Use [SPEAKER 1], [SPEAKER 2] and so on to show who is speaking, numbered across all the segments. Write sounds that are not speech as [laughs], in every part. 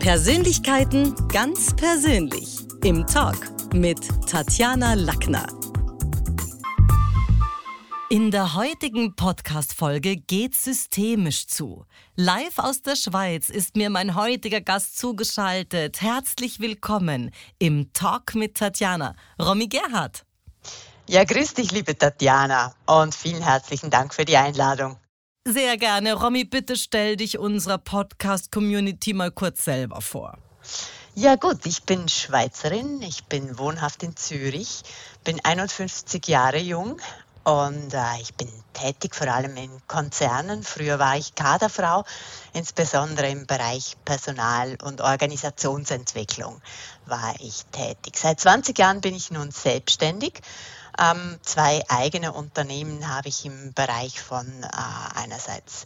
[SPEAKER 1] Persönlichkeiten ganz persönlich im Talk mit Tatjana Lackner. In der heutigen Podcast-Folge geht systemisch zu. Live aus der Schweiz ist mir mein heutiger Gast zugeschaltet. Herzlich willkommen im Talk mit Tatjana, Romy Gerhardt.
[SPEAKER 2] Ja, grüß dich, liebe Tatjana, und vielen herzlichen Dank für die Einladung.
[SPEAKER 1] Sehr gerne. Romy, bitte stell dich unserer Podcast-Community mal kurz selber vor.
[SPEAKER 2] Ja gut, ich bin Schweizerin, ich bin wohnhaft in Zürich, bin 51 Jahre jung und äh, ich bin tätig vor allem in Konzernen. Früher war ich Kaderfrau, insbesondere im Bereich Personal- und Organisationsentwicklung war ich tätig. Seit 20 Jahren bin ich nun selbstständig ähm, zwei eigene Unternehmen habe ich im Bereich von äh, einerseits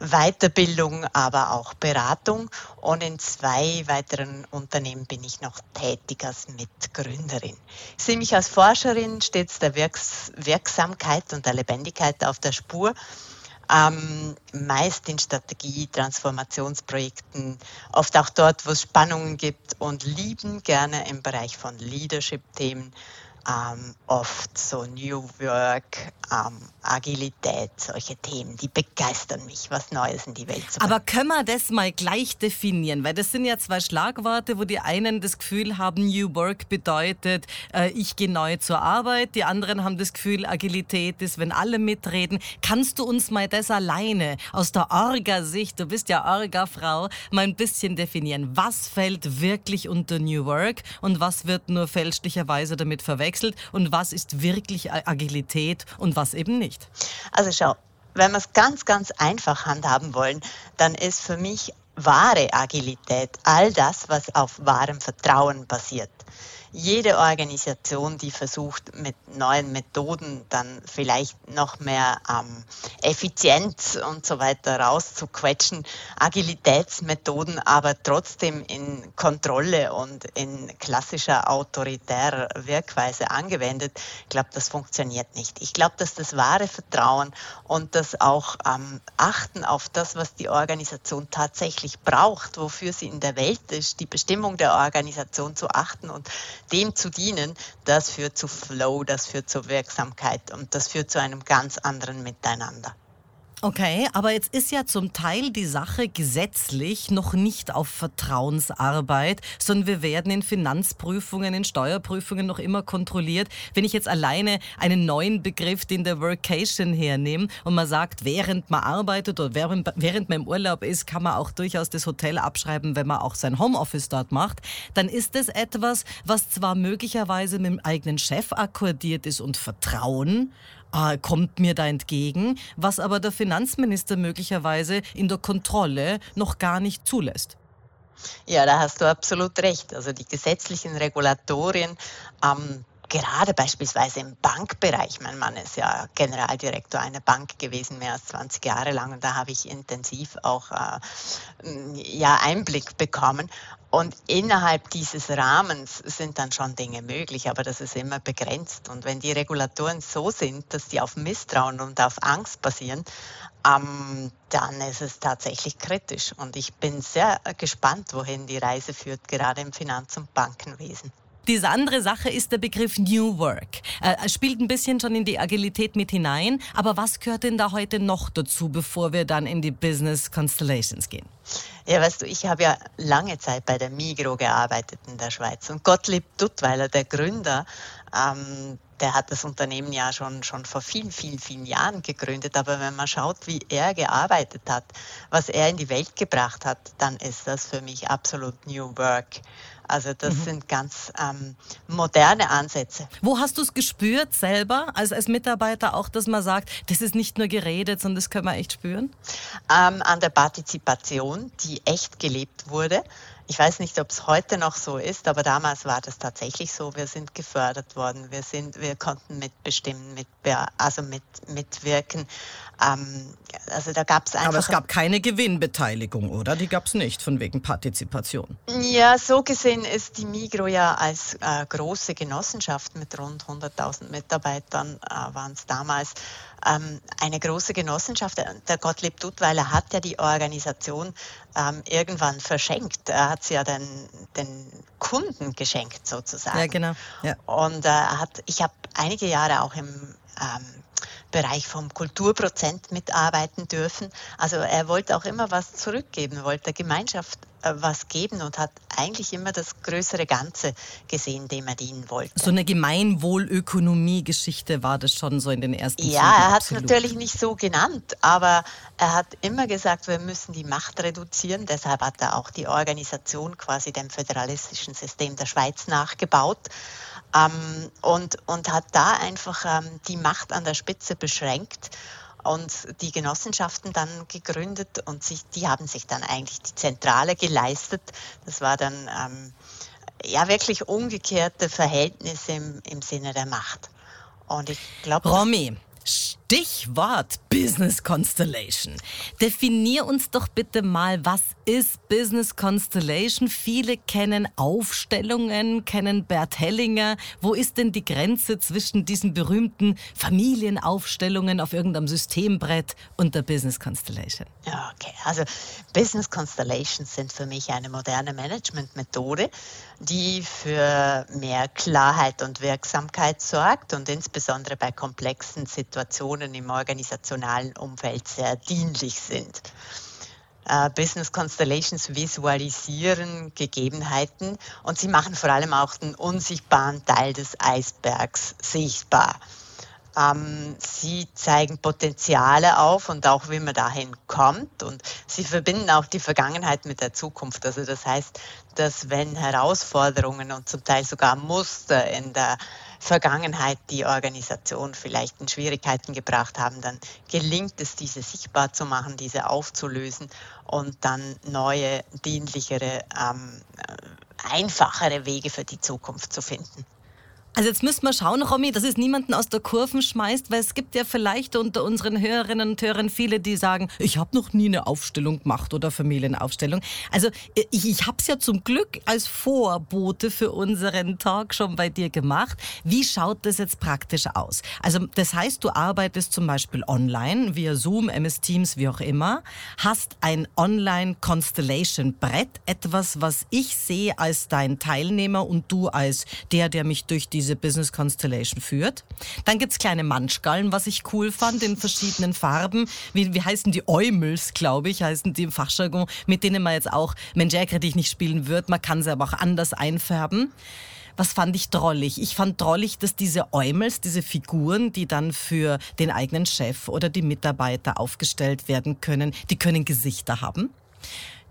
[SPEAKER 2] Weiterbildung, aber auch Beratung. Und in zwei weiteren Unternehmen bin ich noch tätig als Mitgründerin. Ich sehe mich als Forscherin stets der Wirks Wirksamkeit und der Lebendigkeit auf der Spur. Ähm, meist in Strategie, Transformationsprojekten, oft auch dort, wo es Spannungen gibt und lieben gerne im Bereich von Leadership-Themen ähm, oft so New Work, ähm, Agilität, solche Themen, die begeistern mich, was Neues in die Welt zu
[SPEAKER 1] bringen. Aber können wir das mal gleich definieren? Weil das sind ja zwei Schlagworte, wo die einen das Gefühl haben, New Work bedeutet, äh, ich gehe neu zur Arbeit, die anderen haben das Gefühl, Agilität ist, wenn alle mitreden. Kannst du uns mal das alleine aus der Orga-Sicht, du bist ja Orga-Frau, mal ein bisschen definieren? Was fällt wirklich unter New Work und was wird nur fälschlicherweise damit verwechselt? Verwechselt und was ist wirklich Agilität und was eben nicht?
[SPEAKER 2] Also schau, wenn wir es ganz, ganz einfach handhaben wollen, dann ist für mich wahre Agilität all das, was auf wahrem Vertrauen basiert jede Organisation, die versucht, mit neuen Methoden dann vielleicht noch mehr ähm, Effizienz und so weiter rauszuquetschen, Agilitätsmethoden aber trotzdem in Kontrolle und in klassischer autoritärer Wirkweise angewendet, ich glaube, das funktioniert nicht. Ich glaube, dass das wahre Vertrauen und das auch ähm, Achten auf das, was die Organisation tatsächlich braucht, wofür sie in der Welt ist, die Bestimmung der Organisation zu achten und dem zu dienen, das führt zu Flow, das führt zur Wirksamkeit und das führt zu einem ganz anderen Miteinander.
[SPEAKER 1] Okay, aber jetzt ist ja zum Teil die Sache gesetzlich noch nicht auf Vertrauensarbeit, sondern wir werden in Finanzprüfungen, in Steuerprüfungen noch immer kontrolliert. Wenn ich jetzt alleine einen neuen Begriff, den der Workation hernehme und man sagt, während man arbeitet oder während, während man im Urlaub ist, kann man auch durchaus das Hotel abschreiben, wenn man auch sein Homeoffice dort macht, dann ist das etwas, was zwar möglicherweise mit dem eigenen Chef akkordiert ist und Vertrauen, äh, kommt mir da entgegen, was aber der Finanzminister möglicherweise in der Kontrolle noch gar nicht zulässt.
[SPEAKER 2] Ja, da hast du absolut recht. Also die gesetzlichen Regulatorien ähm, gerade beispielsweise im Bankbereich, mein Mann ist ja Generaldirektor einer Bank gewesen, mehr als 20 Jahre lang, und da habe ich intensiv auch äh, ja, Einblick bekommen. Und innerhalb dieses Rahmens sind dann schon Dinge möglich, aber das ist immer begrenzt. Und wenn die Regulatoren so sind, dass die auf Misstrauen und auf Angst basieren, ähm, dann ist es tatsächlich kritisch. Und ich bin sehr gespannt, wohin die Reise führt, gerade im Finanz- und Bankenwesen.
[SPEAKER 1] Diese andere Sache ist der Begriff New Work. Äh, spielt ein bisschen schon in die Agilität mit hinein. Aber was gehört denn da heute noch dazu, bevor wir dann in die Business Constellations gehen?
[SPEAKER 2] Ja, weißt du, ich habe ja lange Zeit bei der Migro gearbeitet in der Schweiz. Und Gottlieb Duttweiler, der Gründer, ähm, der hat das Unternehmen ja schon, schon vor vielen, vielen, vielen Jahren gegründet. Aber wenn man schaut, wie er gearbeitet hat, was er in die Welt gebracht hat, dann ist das für mich absolut New Work. Also das mhm. sind ganz ähm, moderne Ansätze.
[SPEAKER 1] Wo hast du es gespürt selber als, als Mitarbeiter auch, dass man sagt, das ist nicht nur geredet, sondern das können wir echt spüren?
[SPEAKER 2] Ähm, an der Partizipation, die echt gelebt wurde. Ich weiß nicht, ob es heute noch so ist, aber damals war das tatsächlich so. Wir sind gefördert worden, wir, sind, wir konnten mitbestimmen, mit, also mit, mitwirken. Ähm, also da gab es einfach.
[SPEAKER 1] Aber es gab keine Gewinnbeteiligung, oder? Die gab es nicht von wegen Partizipation.
[SPEAKER 2] Ja, so gesehen gesehen ist die Migro ja als äh, große Genossenschaft mit rund 100.000 Mitarbeitern, äh, waren es damals, ähm, eine große Genossenschaft. Der Gottlieb Duttweiler hat ja die Organisation ähm, irgendwann verschenkt. Er hat sie ja den, den Kunden geschenkt sozusagen.
[SPEAKER 1] Ja, genau. Ja.
[SPEAKER 2] Und äh, hat, ich habe einige Jahre auch im ähm, Bereich vom Kulturprozent mitarbeiten dürfen. Also er wollte auch immer was zurückgeben, wollte der Gemeinschaft äh, was geben und hat eigentlich immer das größere Ganze gesehen, dem er dienen wollte.
[SPEAKER 1] So eine Gemeinwohlökonomie-Geschichte war das schon so in den ersten
[SPEAKER 2] Ja, Zügen, er hat es natürlich nicht so genannt, aber er hat immer gesagt, wir müssen die Macht reduzieren. Deshalb hat er auch die Organisation quasi dem föderalistischen System der Schweiz nachgebaut ähm, und, und hat da einfach ähm, die Macht an der Spitze beschränkt und die Genossenschaften dann gegründet und sich, die haben sich dann eigentlich die Zentrale geleistet. Das war dann ähm, ja wirklich umgekehrte Verhältnisse im, im Sinne der Macht.
[SPEAKER 1] Und ich glaube. Romy, Stichwort Business Constellation. Definier uns doch bitte mal, was ist Business Constellation? Viele kennen Aufstellungen, kennen Bert Hellinger. Wo ist denn die Grenze zwischen diesen berühmten Familienaufstellungen auf irgendeinem Systembrett und der Business Constellation?
[SPEAKER 2] Okay. Also Business Constellations sind für mich eine moderne Managementmethode, die für mehr Klarheit und Wirksamkeit sorgt und insbesondere bei komplexen Situationen im organisationalen Umfeld sehr dienlich sind. Äh, Business Constellations visualisieren Gegebenheiten und sie machen vor allem auch den unsichtbaren Teil des Eisbergs sichtbar. Ähm, sie zeigen Potenziale auf und auch, wie man dahin kommt. Und sie verbinden auch die Vergangenheit mit der Zukunft. Also das heißt, dass wenn Herausforderungen und zum Teil sogar Muster in der Vergangenheit die Organisation vielleicht in Schwierigkeiten gebracht haben, dann gelingt es, diese sichtbar zu machen, diese aufzulösen und dann neue, dienlichere, ähm, äh, einfachere Wege für die Zukunft zu finden.
[SPEAKER 1] Also jetzt müssen wir schauen, Romy, dass es niemanden aus der Kurven schmeißt, weil es gibt ja vielleicht unter unseren Hörerinnen und Hörern viele, die sagen, ich habe noch nie eine Aufstellung gemacht oder Familienaufstellung. Also ich, ich habe es ja zum Glück als Vorbote für unseren Talk schon bei dir gemacht. Wie schaut das jetzt praktisch aus? Also das heißt, du arbeitest zum Beispiel online, via Zoom, MS Teams, wie auch immer, hast ein Online-Constellation-Brett, etwas, was ich sehe als dein Teilnehmer und du als der, der mich durch diese diese Business Constellation führt. Dann gibt es kleine Manschgallen, was ich cool fand, in verschiedenen Farben. Wie, wie heißen die Eumels, glaube ich, heißen die im Fachjargon, mit denen man jetzt auch Menjäkredich nicht spielen wird. Man kann sie aber auch anders einfärben. Was fand ich drollig? Ich fand drollig, dass diese Eumels, diese Figuren, die dann für den eigenen Chef oder die Mitarbeiter aufgestellt werden können, die können Gesichter haben.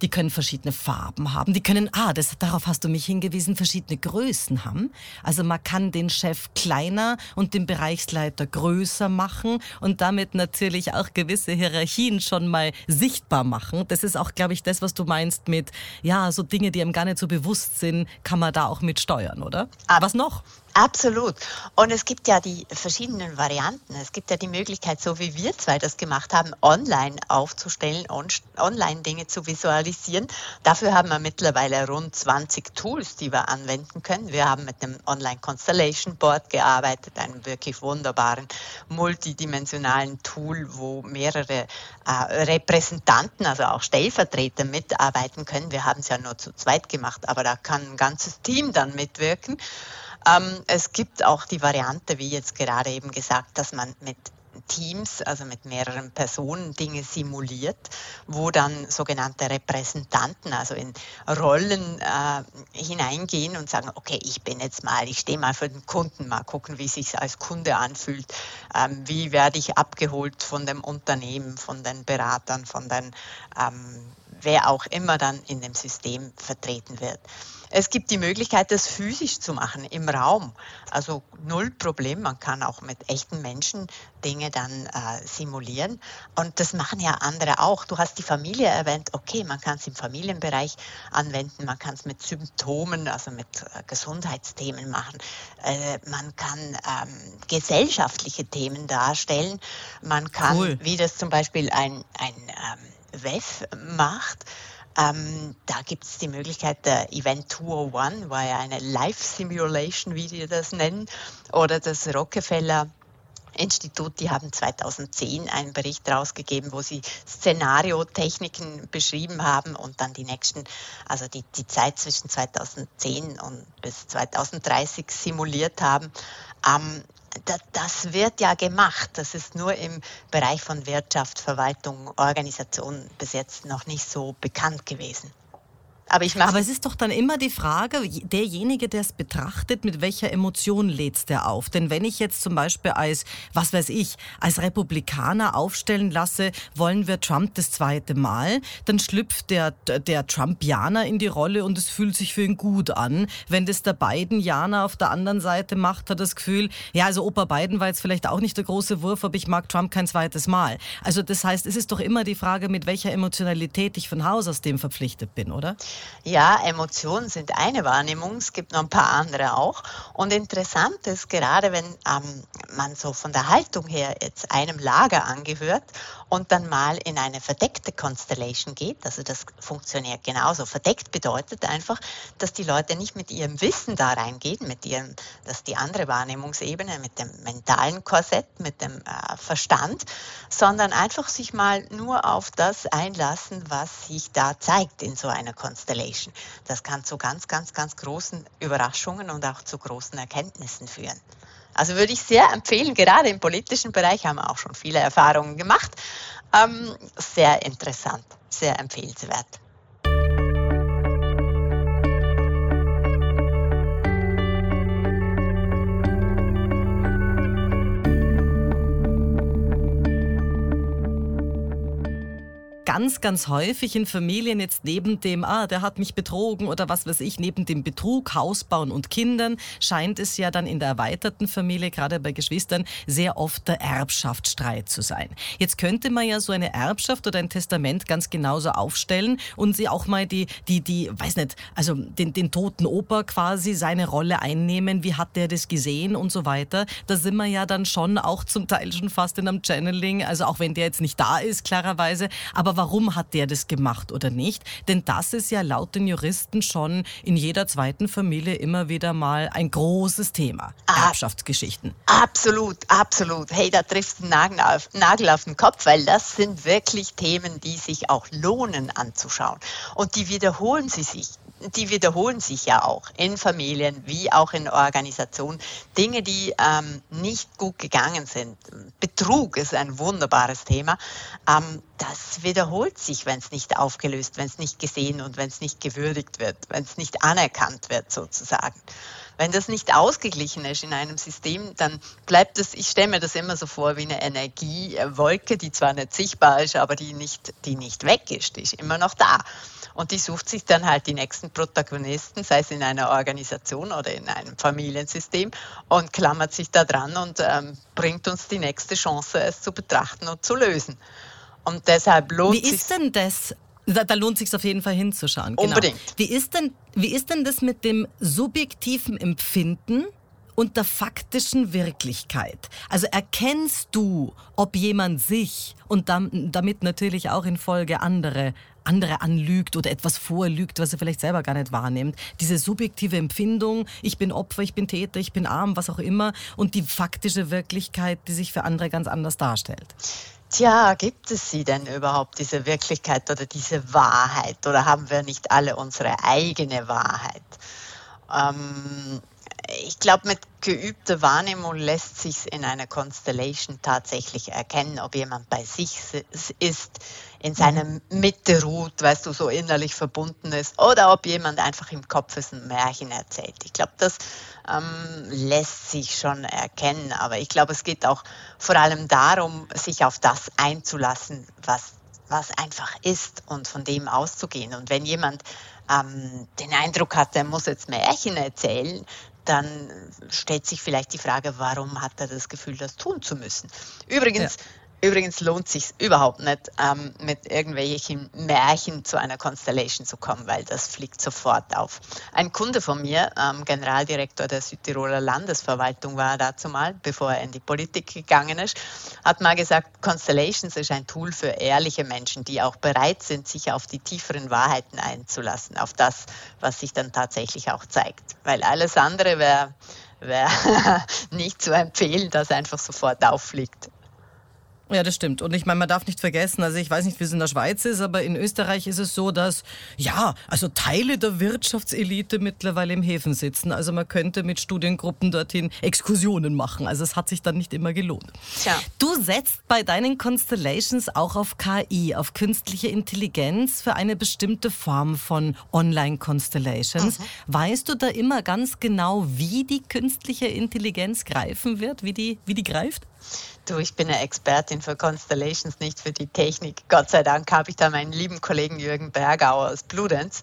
[SPEAKER 1] Die können verschiedene Farben haben. Die können, ah, das, darauf hast du mich hingewiesen, verschiedene Größen haben. Also man kann den Chef kleiner und den Bereichsleiter größer machen und damit natürlich auch gewisse Hierarchien schon mal sichtbar machen. Das ist auch, glaube ich, das, was du meinst mit, ja, so Dinge, die einem gar nicht so bewusst sind, kann man da auch mit steuern, oder?
[SPEAKER 2] Ab was noch? Absolut. Und es gibt ja die verschiedenen Varianten. Es gibt ja die Möglichkeit, so wie wir zwei das gemacht haben, online aufzustellen, on online Dinge zu visualisieren. Dafür haben wir mittlerweile rund 20 Tools, die wir anwenden können. Wir haben mit einem Online Constellation Board gearbeitet, einem wirklich wunderbaren multidimensionalen Tool, wo mehrere äh, Repräsentanten, also auch Stellvertreter mitarbeiten können. Wir haben es ja nur zu zweit gemacht, aber da kann ein ganzes Team dann mitwirken. Ähm, es gibt auch die Variante, wie jetzt gerade eben gesagt, dass man mit Teams, also mit mehreren Personen, Dinge simuliert, wo dann sogenannte Repräsentanten, also in Rollen äh, hineingehen und sagen, okay, ich bin jetzt mal, ich stehe mal für den Kunden, mal gucken, wie es sich als Kunde anfühlt, ähm, wie werde ich abgeholt von dem Unternehmen, von den Beratern, von den, ähm, wer auch immer dann in dem System vertreten wird. Es gibt die Möglichkeit, das physisch zu machen im Raum. Also null Problem. Man kann auch mit echten Menschen Dinge dann äh, simulieren. Und das machen ja andere auch. Du hast die Familie erwähnt. Okay, man kann es im Familienbereich anwenden. Man kann es mit Symptomen, also mit äh, Gesundheitsthemen machen. Äh, man kann ähm, gesellschaftliche Themen darstellen. Man kann, cool. wie das zum Beispiel ein, ein ähm, WEF macht, Ähm, da gibt es die Möglichkeit, der Event 201 war ja eine Live-Simulation, wie die das nennen, oder das Rockefeller Institut, die haben 2010 einen Bericht rausgegeben, wo sie Szenariotechniken beschrieben haben und dann die nächsten, also die, die Zeit zwischen 2010 und bis 2030 simuliert haben. Ähm, das wird ja gemacht. Das ist nur im Bereich von Wirtschaft, Verwaltung, Organisation bis jetzt noch nicht so bekannt gewesen.
[SPEAKER 1] Aber, ich Aber es ist doch dann immer die Frage, derjenige, der es betrachtet, mit welcher Emotion lädt der auf? Denn wenn ich jetzt zum Beispiel als, was weiß ich, als Republikaner aufstellen lasse, wollen wir Trump das zweite Mal, dann schlüpft der, der Trumpianer in die Rolle und es fühlt sich für ihn gut an. Wenn das der Biden-Janer auf der anderen Seite macht, hat das Gefühl, ja, also Opa Biden war jetzt vielleicht auch nicht der große Wurf, aber ich mag Trump kein zweites Mal. Also das heißt, es ist doch immer die Frage, mit welcher Emotionalität ich von Haus aus dem verpflichtet bin, oder?
[SPEAKER 2] Ja, Emotionen sind eine Wahrnehmung, es gibt noch ein paar andere auch. Und interessant ist, gerade wenn ähm, man so von der Haltung her jetzt einem Lager angehört und dann mal in eine verdeckte Constellation geht, also das funktioniert genauso. Verdeckt bedeutet einfach, dass die Leute nicht mit ihrem Wissen da reingehen, mit ihrem, das ist die andere Wahrnehmungsebene, mit dem mentalen Korsett, mit dem äh, Verstand, sondern einfach sich mal nur auf das einlassen, was sich da zeigt in so einer Constellation. Das kann zu ganz, ganz, ganz großen Überraschungen und auch zu großen Erkenntnissen führen. Also würde ich sehr empfehlen, gerade im politischen Bereich haben wir auch schon viele Erfahrungen gemacht. Ähm, sehr interessant, sehr empfehlenswert.
[SPEAKER 1] Ganz, ganz häufig in Familien jetzt neben dem, ah, der hat mich betrogen oder was weiß ich, neben dem Betrug, Hausbauen und Kindern, scheint es ja dann in der erweiterten Familie, gerade bei Geschwistern, sehr oft der Erbschaftsstreit zu sein. Jetzt könnte man ja so eine Erbschaft oder ein Testament ganz genauso aufstellen und sie auch mal die, die, die, weiß nicht, also den, den toten Opa quasi seine Rolle einnehmen, wie hat der das gesehen und so weiter. Da sind wir ja dann schon auch zum Teil schon fast in einem Channeling, also auch wenn der jetzt nicht da ist, klarerweise, aber warum warum hat der das gemacht oder nicht. Denn das ist ja laut den Juristen schon in jeder zweiten Familie immer wieder mal ein großes Thema. Ah, Erbschaftsgeschichten.
[SPEAKER 2] Absolut, absolut. Hey, da trifft ein Nagel auf, Nagel auf den Kopf, weil das sind wirklich Themen, die sich auch lohnen anzuschauen. Und die wiederholen sie sich die wiederholen sich ja auch in Familien wie auch in Organisationen. Dinge, die ähm, nicht gut gegangen sind. Betrug ist ein wunderbares Thema. Ähm, das wiederholt sich, wenn es nicht aufgelöst, wenn es nicht gesehen und wenn es nicht gewürdigt wird, wenn es nicht anerkannt wird sozusagen. Wenn das nicht ausgeglichen ist in einem System, dann bleibt es, ich stelle mir das immer so vor wie eine Energiewolke, die zwar nicht sichtbar ist, aber die nicht, die nicht weg ist, die ist immer noch da. Und die sucht sich dann halt die nächsten Protagonisten, sei es in einer Organisation oder in einem Familiensystem, und klammert sich da dran und ähm, bringt uns die nächste Chance, es zu betrachten und zu lösen. Und deshalb lohnt
[SPEAKER 1] Wie ist denn das? Da, da lohnt sich auf jeden Fall hinzuschauen.
[SPEAKER 2] Genau. Unbedingt.
[SPEAKER 1] Wie ist, denn, wie ist denn das mit dem subjektiven Empfinden und der faktischen Wirklichkeit. Also erkennst du, ob jemand sich und damit natürlich auch in Folge andere andere anlügt oder etwas vorlügt, was er vielleicht selber gar nicht wahrnimmt. Diese subjektive Empfindung, ich bin Opfer, ich bin Täter, ich bin arm, was auch immer, und die faktische Wirklichkeit, die sich für andere ganz anders darstellt.
[SPEAKER 2] Tja, gibt es sie denn überhaupt, diese Wirklichkeit oder diese Wahrheit? Oder haben wir nicht alle unsere eigene Wahrheit? Ähm, ich glaube, mit geübter Wahrnehmung lässt sich in einer Constellation tatsächlich erkennen, ob jemand bei sich ist, in seiner mhm. Mitte ruht, weißt du, so innerlich verbunden ist, oder ob jemand einfach im Kopf ist ein Märchen erzählt. Ich glaube, das ähm, lässt sich schon erkennen, aber ich glaube, es geht auch vor allem darum, sich auf das einzulassen, was, was einfach ist und von dem auszugehen. Und wenn jemand ähm, den Eindruck hat, er muss jetzt Märchen erzählen, dann stellt sich vielleicht die Frage, warum hat er das Gefühl, das tun zu müssen. Übrigens, Übrigens lohnt sich überhaupt nicht, ähm, mit irgendwelchen Märchen zu einer Constellation zu kommen, weil das fliegt sofort auf. Ein Kunde von mir, ähm, Generaldirektor der Südtiroler Landesverwaltung war dazu mal, bevor er in die Politik gegangen ist, hat mal gesagt, Constellations ist ein Tool für ehrliche Menschen, die auch bereit sind, sich auf die tieferen Wahrheiten einzulassen, auf das, was sich dann tatsächlich auch zeigt. Weil alles andere wäre wär [laughs] nicht zu empfehlen, dass einfach sofort auffliegt.
[SPEAKER 1] Ja, das stimmt. Und ich meine, man darf nicht vergessen, also ich weiß nicht, wie es in der Schweiz ist, aber in Österreich ist es so, dass, ja, also Teile der Wirtschaftselite mittlerweile im Häfen sitzen. Also man könnte mit Studiengruppen dorthin Exkursionen machen. Also es hat sich dann nicht immer gelohnt. Tja. Du setzt bei deinen Constellations auch auf KI, auf künstliche Intelligenz für eine bestimmte Form von Online-Constellations. Mhm. Weißt du da immer ganz genau, wie die künstliche Intelligenz greifen wird, wie die, wie die greift?
[SPEAKER 2] Du, ich bin eine Expertin für Constellations, nicht für die Technik. Gott sei Dank habe ich da meinen lieben Kollegen Jürgen Bergauer aus Bludenz,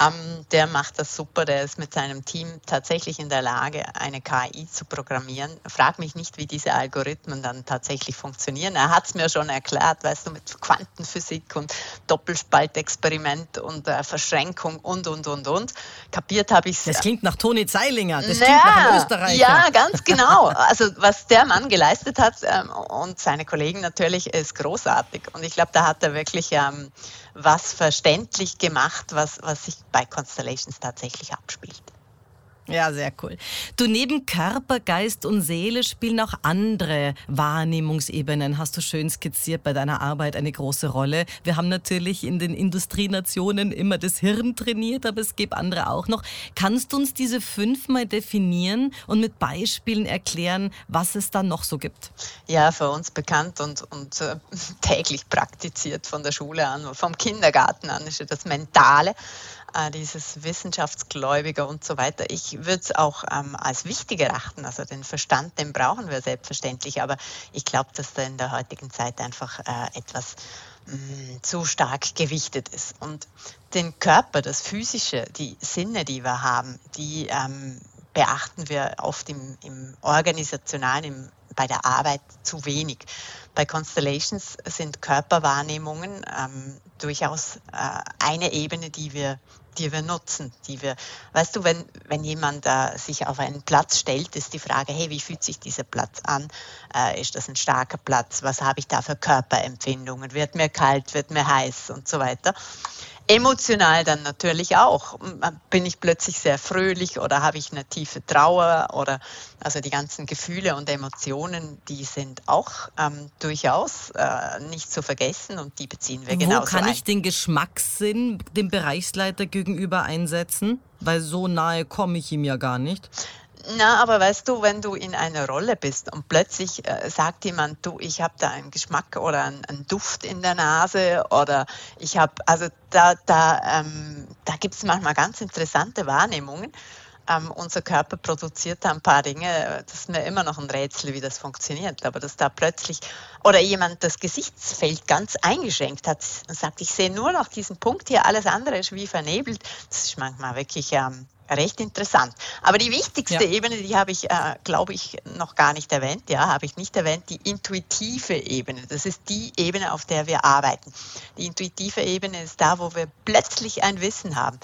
[SPEAKER 2] ähm, der macht das super, der ist mit seinem Team tatsächlich in der Lage, eine KI zu programmieren. Frag mich nicht, wie diese Algorithmen dann tatsächlich funktionieren. Er hat es mir schon erklärt, weißt du, mit Quantenphysik und Doppelspaltexperiment und äh, Verschränkung und, und, und, und. Kapiert habe ich es.
[SPEAKER 1] Das klingt nach Toni Zeilinger, das naja, klingt nach Österreicher.
[SPEAKER 2] Ja, ganz genau. Also was der Mann geleistet hat ähm, und seine Kollegen natürlich, ist großartig. Und ich glaube, da hat er wirklich... Ähm, was verständlich gemacht, was, was sich bei Constellations tatsächlich abspielt.
[SPEAKER 1] Ja, sehr cool. Du, neben Körper, Geist und Seele spielen auch andere Wahrnehmungsebenen, hast du schön skizziert bei deiner Arbeit, eine große Rolle. Wir haben natürlich in den Industrienationen immer das Hirn trainiert, aber es gibt andere auch noch. Kannst du uns diese fünfmal definieren und mit Beispielen erklären, was es da noch so gibt?
[SPEAKER 2] Ja, für uns bekannt und, und äh, [laughs] täglich praktiziert von der Schule an, vom Kindergarten an ist ja das Mentale äh, dieses Wissenschaftsgläubige und so weiter. Ich würde es auch ähm, als wichtig erachten. Also den Verstand, den brauchen wir selbstverständlich, aber ich glaube, dass der in der heutigen Zeit einfach äh, etwas mh, mm, zu stark gewichtet ist. Und den Körper, das Physische, die Sinne, die wir haben, die ähm, beachten wir oft im, im Organisationalen, im, bei der Arbeit zu wenig. Bei Constellations sind Körperwahrnehmungen ähm, durchaus äh, eine Ebene, die wir die wir nutzen, die wir, weißt du, wenn, wenn jemand äh, sich auf einen Platz stellt, ist die Frage, hey, wie fühlt sich dieser Platz an? Äh, ist das ein starker Platz? Was habe ich da für Körperempfindungen? Wird mir kalt, wird mir heiß und so weiter? Emotional dann natürlich auch. Bin ich plötzlich sehr fröhlich oder habe ich eine tiefe Trauer oder also die ganzen Gefühle und Emotionen, die sind auch ähm, durchaus äh, nicht zu vergessen und die beziehen wir genauso
[SPEAKER 1] Wo kann ich den Geschmackssinn dem Bereichsleiter gegenüber einsetzen? Weil so nahe komme ich ihm ja gar nicht.
[SPEAKER 2] Na, aber weißt du, wenn du in einer Rolle bist und plötzlich äh, sagt jemand, du, ich habe da einen Geschmack oder einen, einen, Duft in der Nase oder ich habe, also da, da, ähm, da gibt es manchmal ganz interessante Wahrnehmungen. Ähm, unser Körper produziert da ein paar Dinge, das ist mir immer noch ein Rätsel, wie das funktioniert, aber dass da plötzlich oder jemand das Gesichtsfeld ganz eingeschränkt hat und sagt, ich sehe nur noch diesen Punkt hier, alles andere ist wie vernebelt, das ist manchmal wirklich ähm, recht interessant. Aber die wichtigste ja. Ebene, die habe ich, äh, glaube ich, noch gar nicht erwähnt. Ja, habe ich nicht erwähnt, die intuitive Ebene. Das ist die Ebene, auf der wir arbeiten. Die intuitive Ebene ist da, wo wir plötzlich ein Wissen haben.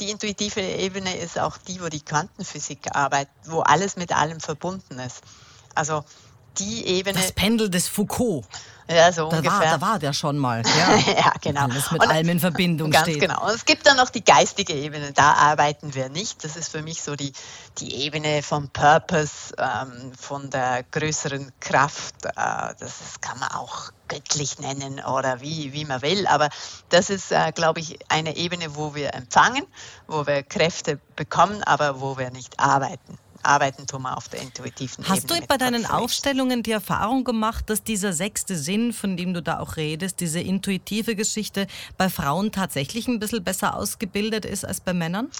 [SPEAKER 2] Die intuitive Ebene ist auch die, wo die Quantenphysik arbeitet, wo alles mit allem verbunden ist. Also die Ebene.
[SPEAKER 1] Das Pendel des Foucault.
[SPEAKER 2] Ja, so
[SPEAKER 1] da
[SPEAKER 2] ungefähr.
[SPEAKER 1] War, da war der schon mal. [laughs] Ja,
[SPEAKER 2] ja genau.
[SPEAKER 1] Alles mit und, allem in Verbindung
[SPEAKER 2] ganz
[SPEAKER 1] steht.
[SPEAKER 2] genau. Und es gibt dann noch die geistige Ebene. Da arbeiten wir nicht. Das ist für mich so die, die Ebene vom Purpose, ähm, von der größeren Kraft. Äh, das kann man auch göttlich nennen oder wie, wie man will. Aber das ist, äh, glaube ich, eine Ebene, wo wir empfangen, wo wir Kräfte bekommen, aber wo wir nicht arbeiten arbeiten tun wir auf der intuitiven
[SPEAKER 1] Hast
[SPEAKER 2] Ebene.
[SPEAKER 1] du bei deinen Aufstellungen die Erfahrung gemacht, dass dieser sechste Sinn, von dem du da auch redest, diese intuitive Geschichte bei Frauen tatsächlich ein bisschen besser ausgebildet ist als bei Männern?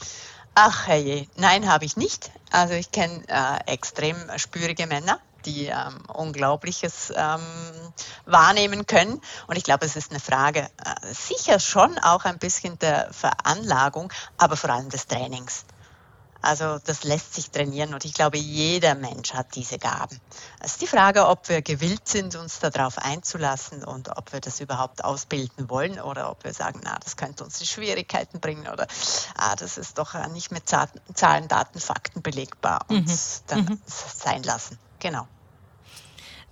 [SPEAKER 2] Ach herrje, nein, habe ich nicht. Also ich kenne äh, extrem spürige Männer, die ähm, Unglaubliches ähm, wahrnehmen können. Und ich glaube, es ist eine Frage äh, sicher schon auch ein bisschen der Veranlagung, aber vor allem des Trainings. Also das lässt sich trainieren und ich glaube, jeder Mensch hat diese Gaben. Es ist die Frage, ob wir gewillt sind, uns darauf einzulassen und ob wir das überhaupt ausbilden wollen oder ob wir sagen, na, das könnte uns die Schwierigkeiten bringen oder ah, das ist doch nicht mit Zahlen, Daten, Fakten belegbar und mhm. dann mhm. sein lassen. Genau.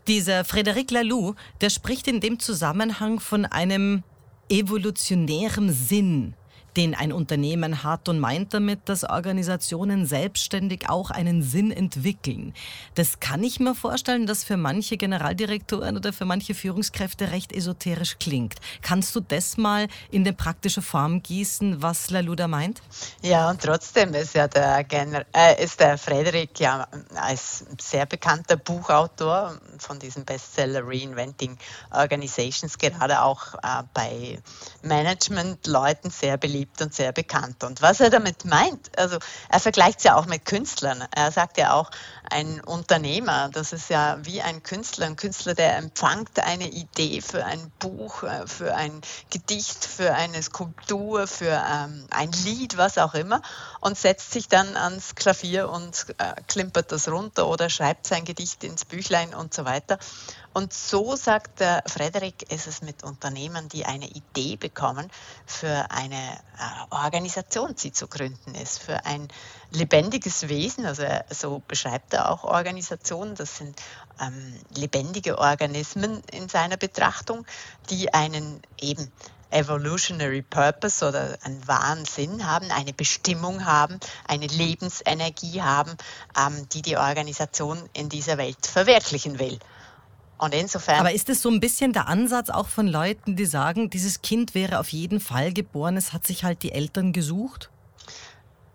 [SPEAKER 1] Dieser Frédéric Laloux, der spricht in dem Zusammenhang von einem evolutionären Sinn den ein Unternehmen hat und meint damit, dass Organisationen selbstständig auch einen Sinn entwickeln. Das kann ich mir vorstellen, dass für manche Generaldirektoren oder für manche Führungskräfte recht esoterisch klingt. Kannst du das mal in eine praktische Form gießen, was Laluda meint?
[SPEAKER 2] Ja, und trotzdem ist ja der, Gener äh, ist der Frederik ja als sehr bekannter Buchautor von diesem Bestseller Reinventing Organizations gerade auch äh, bei Management-Leuten sehr beliebt beliebt und sehr bekannt. Und was er damit meint, also er vergleicht es ja auch mit Künstlern. Er sagt ja auch, ein Unternehmer, das ist ja wie ein Künstler, ein Künstler, der empfängt eine Idee für ein Buch, äh, für ein Gedicht, für eine Skulptur, für ähm, ein Lied, was auch immer, und setzt sich dann ans Klavier und äh, klimpert das runter oder schreibt sein Gedicht ins Büchlein und so weiter. Und so sagt der Frederik, ist es mit Unternehmern, die eine Idee bekommen für eine äh, Organisation, die zu gründen ist, für ein lebendiges Wesen. Also so beschreibt er auch Organisationen. Das sind ähm, lebendige Organismen in seiner Betrachtung, die einen eben Evolutionary Purpose oder einen wahren Sinn haben, eine Bestimmung haben, eine Lebensenergie haben, ähm, die die Organisation in dieser Welt verwirklichen will.
[SPEAKER 1] Und insofern. Aber ist es so ein bisschen der Ansatz auch von Leuten, die sagen, dieses Kind wäre auf jeden Fall geboren, es hat sich halt die Eltern gesucht?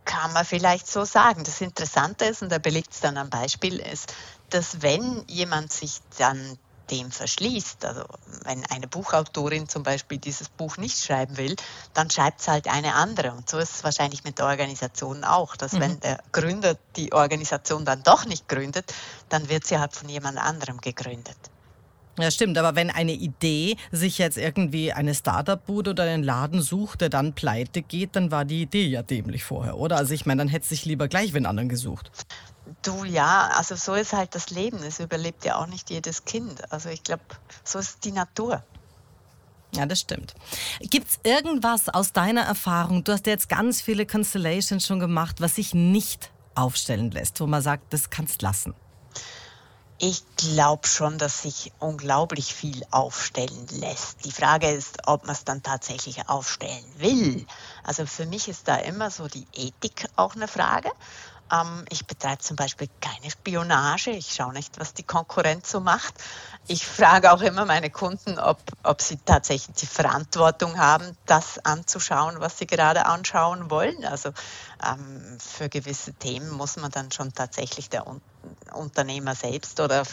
[SPEAKER 2] Kann man vielleicht so sagen. Das Interessante ist, und da belegt es dann am Beispiel, ist, dass wenn jemand sich dann dem verschließt, also wenn eine Buchautorin zum Beispiel dieses Buch nicht schreiben will, dann schreibt es halt eine andere. Und so ist es wahrscheinlich mit der Organisation auch, dass mhm. wenn der Gründer die Organisation dann doch nicht gründet, dann wird sie halt von jemand anderem gegründet.
[SPEAKER 1] Ja, stimmt, aber wenn eine Idee sich jetzt irgendwie eine Startup-Bude oder einen Laden sucht, der dann pleite geht, dann war die Idee ja dämlich vorher, oder? Also ich meine, dann hätte sich lieber gleich wenn anderen gesucht.
[SPEAKER 2] Du ja, also so ist halt das Leben. Es überlebt ja auch nicht jedes Kind. Also ich glaube, so ist die Natur.
[SPEAKER 1] Ja, das stimmt. Gibt es irgendwas aus deiner Erfahrung, du hast ja jetzt ganz viele Constellations schon gemacht, was sich nicht aufstellen lässt, wo man sagt, das kannst lassen?
[SPEAKER 2] Ich glaube schon, dass sich unglaublich viel aufstellen lässt. Die Frage ist, ob man es dann tatsächlich aufstellen will. Also für mich ist da immer so die Ethik auch eine Frage. Ähm, ich betreibe zum Beispiel keine Spionage. Ich schaue nicht, was die Konkurrenz so macht. Ich frage auch immer meine Kunden, ob, ob sie tatsächlich die Verantwortung haben, das anzuschauen, was sie gerade anschauen wollen. Also ähm, für gewisse Themen muss man dann schon tatsächlich der Un Unternehmer selbst oder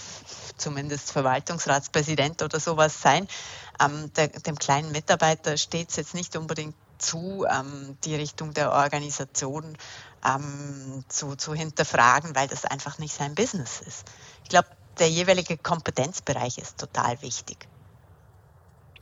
[SPEAKER 2] zumindest Verwaltungsratspräsident oder sowas sein. Ähm, der, dem kleinen Mitarbeiter steht es jetzt nicht unbedingt zu, ähm, die Richtung der Organisation ähm, zu, zu hinterfragen, weil das einfach nicht sein Business ist. Ich glaube, der jeweilige Kompetenzbereich ist total wichtig.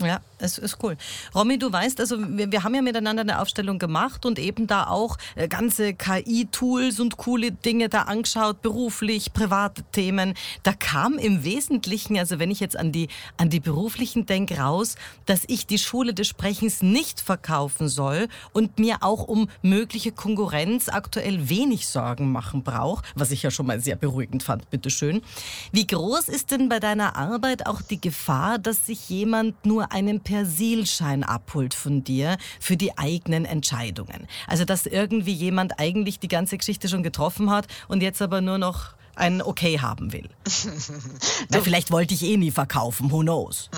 [SPEAKER 1] Ja, es ist cool. Romy, du weißt, also wir, wir, haben ja miteinander eine Aufstellung gemacht und eben da auch äh, ganze KI-Tools und coole Dinge da angeschaut, beruflich, private Themen. Da kam im Wesentlichen, also wenn ich jetzt an die, an die beruflichen denke, raus, dass ich die Schule des Sprechens nicht verkaufen soll und mir auch um mögliche Konkurrenz aktuell wenig Sorgen machen brauche, was ich ja schon mal sehr beruhigend fand, bitteschön. Wie groß ist denn bei deiner Arbeit auch die Gefahr, dass sich jemand nur einen Persilschein abholt von dir für die eigenen Entscheidungen. Also dass irgendwie jemand eigentlich die ganze Geschichte schon getroffen hat und jetzt aber nur noch ein Okay haben will. [laughs] Weil vielleicht wollte ich eh nie verkaufen, who knows.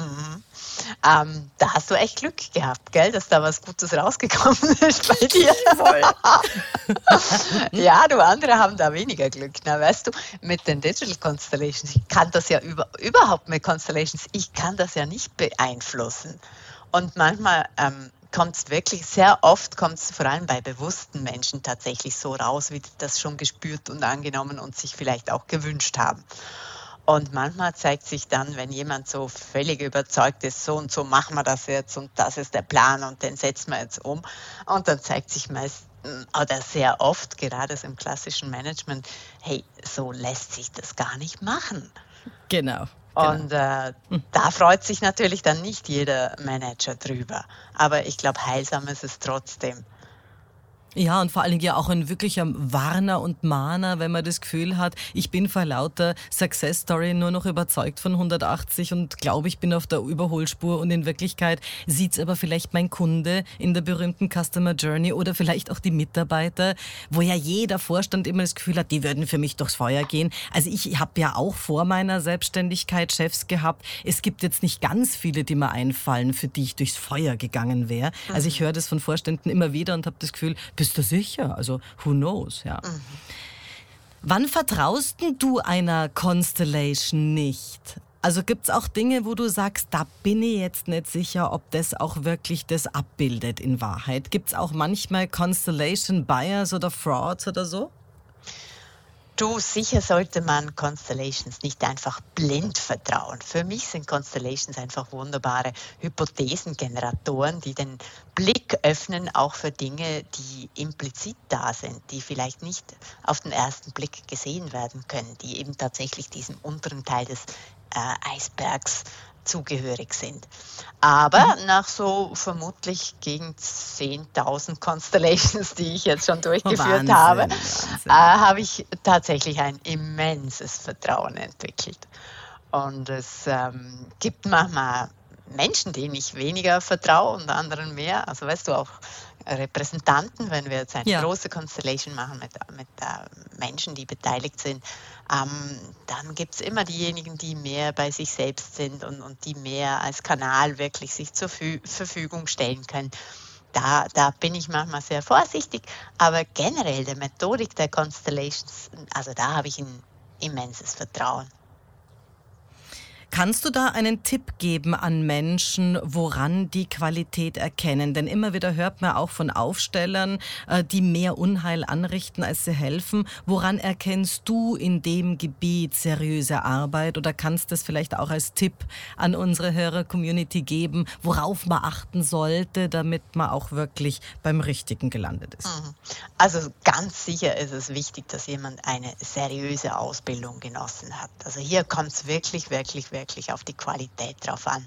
[SPEAKER 2] Ähm, da hast du echt Glück gehabt, gell, dass da was Gutes rausgekommen [laughs] ist bei dir. [laughs] ja, du andere haben da weniger Glück. Na, weißt du, mit den Digital Constellations, ich kann das ja über, überhaupt mit Constellations, ich kann das ja nicht beeinflussen. Und manchmal ähm, kommt es wirklich, sehr oft kommt es vor allem bei bewussten Menschen tatsächlich so raus, wie die das schon gespürt und angenommen und sich vielleicht auch gewünscht haben. Und manchmal zeigt sich dann, wenn jemand so völlig überzeugt ist, so und so machen wir das jetzt und das ist der Plan und den setzen wir jetzt um. Und dann zeigt sich meist oder sehr oft, gerade im klassischen Management, hey, so lässt sich das gar nicht machen.
[SPEAKER 1] Genau.
[SPEAKER 2] Genau. Und äh, da freut sich natürlich dann nicht jeder Manager drüber. Aber ich glaube, heilsam ist es trotzdem.
[SPEAKER 1] Ja, und vor allen Dingen ja auch ein wirklicher Warner und Mahner, wenn man das Gefühl hat, ich bin vor lauter Success Story nur noch überzeugt von 180 und glaube, ich bin auf der Überholspur und in Wirklichkeit sieht's aber vielleicht mein Kunde in der berühmten Customer Journey oder vielleicht auch die Mitarbeiter, wo ja jeder Vorstand immer das Gefühl hat, die würden für mich durchs Feuer gehen. Also ich habe ja auch vor meiner Selbstständigkeit Chefs gehabt. Es gibt jetzt nicht ganz viele, die mir einfallen, für die ich durchs Feuer gegangen wäre. Also ich höre das von Vorständen immer wieder und habe das Gefühl, bist du sicher? Also, who knows, ja. Mhm. Wann vertraust du einer Constellation nicht? Also gibt es auch Dinge, wo du sagst, da bin ich jetzt nicht sicher, ob das auch wirklich das abbildet in Wahrheit. Gibt es auch manchmal Constellation Bias oder Frauds oder so?
[SPEAKER 2] Du, sicher sollte man Constellations nicht einfach blind vertrauen. Für mich sind Constellations einfach wunderbare Hypothesengeneratoren, die den Blick öffnen, auch für Dinge, die implizit da sind, die vielleicht nicht auf den ersten Blick gesehen werden können, die eben tatsächlich diesem unteren Teil des äh, Eisbergs zugehörig sind. Aber mhm. nach so vermutlich gegen 10.000 Constellations, die ich jetzt schon durchgeführt Wahnsinn, habe, äh, habe ich tatsächlich ein immenses Vertrauen entwickelt. Und es ähm, gibt manchmal Menschen, denen ich weniger vertraue und anderen mehr. Also weißt du auch Repräsentanten, wenn wir jetzt eine ja. große Constellation machen mit, mit äh, Menschen, die beteiligt sind, ähm, dann gibt es immer diejenigen, die mehr bei sich selbst sind und, und die mehr als Kanal wirklich sich zur Fü Verfügung stellen können. Da, da bin ich manchmal sehr vorsichtig, aber generell der Methodik der Constellations, also da habe ich ein immenses Vertrauen.
[SPEAKER 1] Kannst du da einen Tipp geben an Menschen, woran die Qualität erkennen? Denn immer wieder hört man auch von Aufstellern, äh, die mehr Unheil anrichten, als sie helfen. Woran erkennst du in dem Gebiet seriöse Arbeit oder kannst du es vielleicht auch als Tipp an unsere Hörer-Community geben, worauf man achten sollte, damit man auch wirklich beim Richtigen gelandet ist? Mhm.
[SPEAKER 2] Also ganz sicher ist es wichtig, dass jemand eine seriöse Ausbildung genossen hat. Also hier kommt es wirklich, wirklich, wirklich wirklich auf die Qualität drauf an.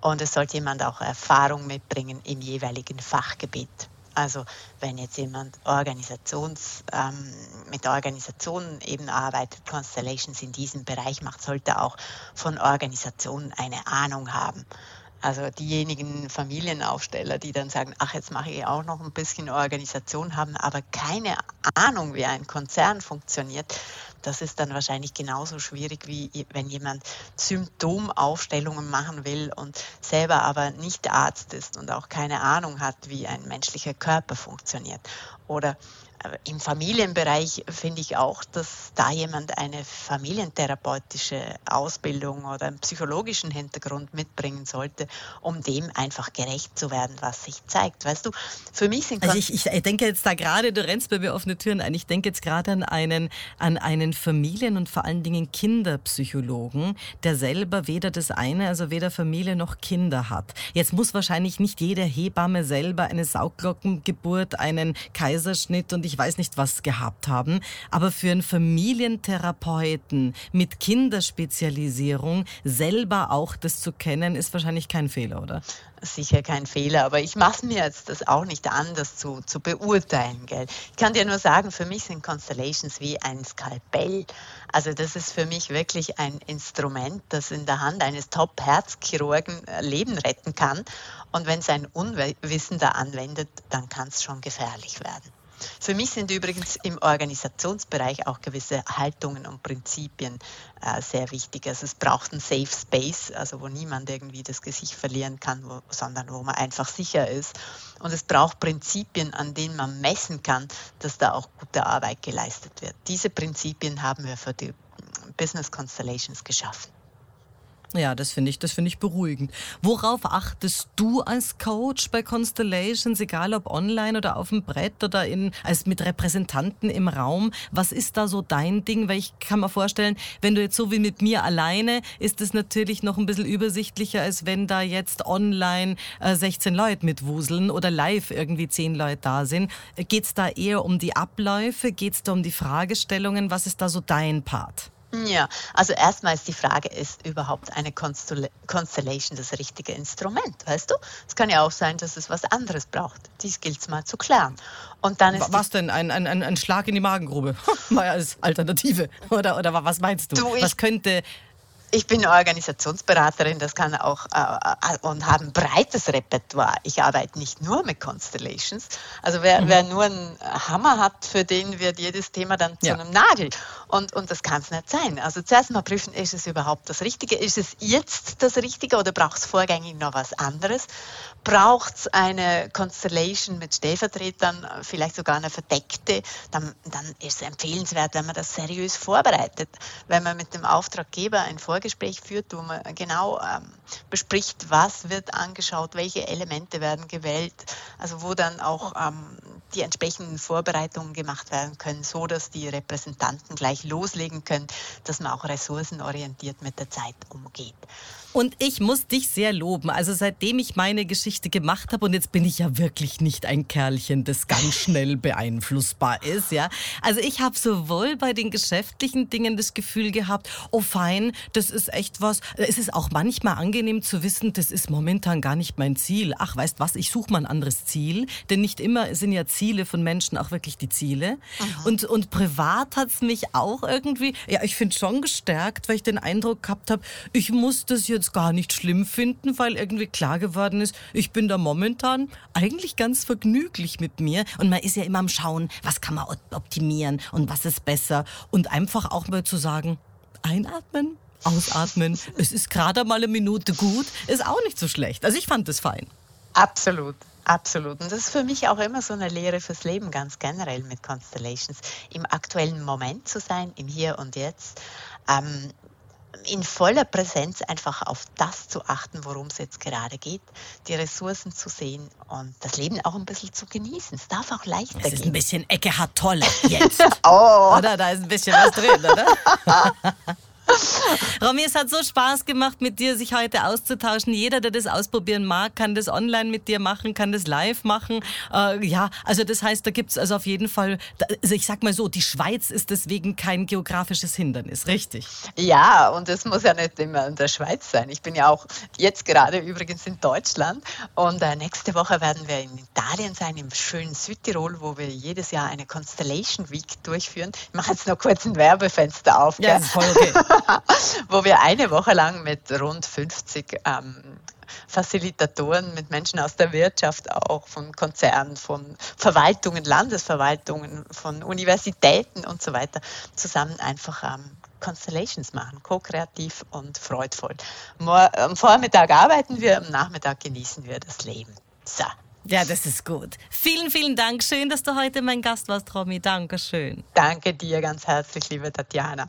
[SPEAKER 2] Und es sollte jemand auch Erfahrung mitbringen im jeweiligen Fachgebiet. Also wenn jetzt jemand Organisations, ähm, mit Organisationen eben arbeitet, Constellations in diesem Bereich macht, sollte auch von Organisationen eine Ahnung haben. Also diejenigen Familienaufsteller, die dann sagen, ach, jetzt mache ich auch noch ein bisschen Organisation, haben aber keine Ahnung, wie ein Konzern funktioniert, das ist dann wahrscheinlich genauso schwierig, wie wenn jemand Symptomaufstellungen machen will und selber aber nicht Arzt ist und auch keine Ahnung hat, wie ein menschlicher Körper funktioniert. Oder im Familienbereich finde ich auch, dass da jemand eine familientherapeutische Ausbildung oder einen psychologischen Hintergrund mitbringen sollte, um dem einfach gerecht zu werden, was sich zeigt. Weißt du, für mich sind
[SPEAKER 1] also ich, ich denke jetzt da gerade, du rennst bei mir offene Türen ein. Ich denke jetzt gerade an einen, an einen Familien- und vor allen Dingen Kinderpsychologen, der selber weder das eine, also weder Familie noch Kinder hat. Jetzt muss wahrscheinlich nicht jede Hebamme selber eine Sauglockengeburt, einen Kaiserschnitt und ich weiß nicht was gehabt haben. Aber für einen Familientherapeuten mit Kinderspezialisierung selber auch das zu kennen, ist wahrscheinlich kein Fehler, oder?
[SPEAKER 2] Sicher kein Fehler, aber ich mache mir jetzt das auch nicht an, das zu, zu beurteilen. Gell? Ich kann dir nur sagen, für mich sind Constellations wie ein Skalpell. Also das ist für mich wirklich ein Instrument, das in der Hand eines Top-Herzchirurgen äh, Leben retten kann. Und wenn es ein Unwissender anwendet, dann kann es schon gefährlich werden. Für mich sind übrigens im Organisationsbereich auch gewisse Haltungen und Prinzipien äh, sehr wichtig. Also es braucht einen Safe Space, also wo niemand irgendwie das Gesicht verlieren kann, wo, sondern wo man einfach sicher ist. Und es braucht Prinzipien, an denen man messen kann, dass da auch gute Arbeit geleistet wird. Diese Prinzipien haben wir für die Business Constellations geschaffen.
[SPEAKER 1] Ja, das finde ich, das finde ich beruhigend. Worauf achtest du als Coach bei Constellations, egal ob online oder auf dem Brett oder in, als mit Repräsentanten im Raum? Was ist da so dein Ding? Weil ich kann mir vorstellen, wenn du jetzt so wie mit mir alleine, ist es natürlich noch ein bisschen übersichtlicher, als wenn da jetzt online äh, 16 Leute mitwuseln oder live irgendwie 10 Leute da sind. Geht es da eher um die Abläufe? Geht es da um die Fragestellungen? Was ist da so dein Part?
[SPEAKER 2] Ja, also erstmal ist die Frage, ist überhaupt eine Constellation das richtige Instrument, weißt du? Es kann ja auch sein, dass es was anderes braucht. Dies gilt es mal zu klären.
[SPEAKER 1] Und dann ist was denn? Ein, ein, ein Schlag in die Magengrube? [laughs] mal als Alternative. Oder, oder was meinst du? du was könnte
[SPEAKER 2] ich bin Organisationsberaterin, das kann auch äh, äh, und habe ein breites Repertoire. Ich arbeite nicht nur mit Constellations. Also wer, mhm. wer nur einen Hammer hat, für den wird jedes Thema dann zu ja. einem Nagel. Und, und das kann es nicht sein. Also zuerst mal prüfen, ist es überhaupt das Richtige? Ist es jetzt das Richtige oder braucht es vorgängig noch was anderes? Braucht es eine Constellation mit Stellvertretern, vielleicht sogar eine verdeckte? Dann, dann ist es empfehlenswert, wenn man das seriös vorbereitet. Wenn man mit dem Auftraggeber ein Vorgespräch führt, wo man genau ähm, bespricht, was wird angeschaut, welche Elemente werden gewählt, also wo dann auch ähm, die entsprechenden Vorbereitungen gemacht werden können, so dass die Repräsentanten gleich loslegen können, dass man auch ressourcenorientiert mit der Zeit umgeht.
[SPEAKER 1] Und ich muss dich sehr loben. Also seitdem ich meine Geschichte gemacht habe, und jetzt bin ich ja wirklich nicht ein Kerlchen, das ganz [laughs] schnell beeinflussbar ist, ja. Also ich habe sowohl bei den geschäftlichen Dingen das Gefühl gehabt, oh fein, das ist echt was. Es ist auch manchmal angenehm zu wissen, das ist momentan gar nicht mein Ziel. Ach, weißt was, ich suche mal ein anderes Ziel. Denn nicht immer sind ja Ziele von Menschen auch wirklich die Ziele. Und, und privat hat es mich auch irgendwie, ja, ich finde schon gestärkt, weil ich den Eindruck gehabt habe, ich muss das jetzt jetzt gar nicht schlimm finden, weil irgendwie klar geworden ist, ich bin da momentan eigentlich ganz vergnüglich mit mir. Und man ist ja immer am Schauen, was kann man optimieren und was ist besser. Und einfach auch mal zu sagen, einatmen, ausatmen. es ist gerade mal eine Minute gut, ist auch nicht so schlecht. Also ich fand es fein.
[SPEAKER 2] Absolut. Absolut. Und das ist für mich auch immer so eine Lehre fürs Leben, ganz generell mit Constellations. Im aktuellen Moment zu sein, im Hier und Jetzt. Ähm, in voller Präsenz einfach auf das zu achten, worum es jetzt gerade geht, die Ressourcen zu sehen und das Leben auch ein bisschen zu genießen. Es darf auch leichter gehen.
[SPEAKER 1] Es ist ein bisschen Ecke hat tolle [laughs] jetzt. oh. Oder da ist ein bisschen was drin, oder? [laughs] [laughs] Romy, es hat so Spaß gemacht, mit dir sich heute auszutauschen. Jeder, der das ausprobieren mag, kann das online mit dir machen, kann das live machen. Äh, ja, also das heißt, da gibt es also auf jeden Fall, also ich sag mal so, die Schweiz ist deswegen kein geografisches Hindernis, richtig?
[SPEAKER 2] Ja, und es muss ja nicht immer in der Schweiz sein. Ich bin ja auch jetzt gerade übrigens in Deutschland und äh, nächste Woche werden wir in Italien sein, im schönen Südtirol, wo wir jedes Jahr eine Constellation Week durchführen. Ich mache jetzt noch kurz ein Werbefenster auf.
[SPEAKER 1] Ja, ist voll okay. [laughs] [laughs]
[SPEAKER 2] wo wir eine Woche lang mit rund 50 ähm, Facilitatoren, mit Menschen aus der Wirtschaft auch, von Konzernen, von Verwaltungen, Landesverwaltungen, von Universitäten und so weiter zusammen einfach ähm, Constellations machen, ko-kreativ und freudvoll. Am Vormittag arbeiten wir, am Nachmittag genießen wir das Leben. So.
[SPEAKER 1] Ja, das ist gut. Vielen, vielen Dank. Schön, dass du heute mein Gast warst, Romy. Dankeschön.
[SPEAKER 2] Danke dir ganz herzlich, liebe Tatjana.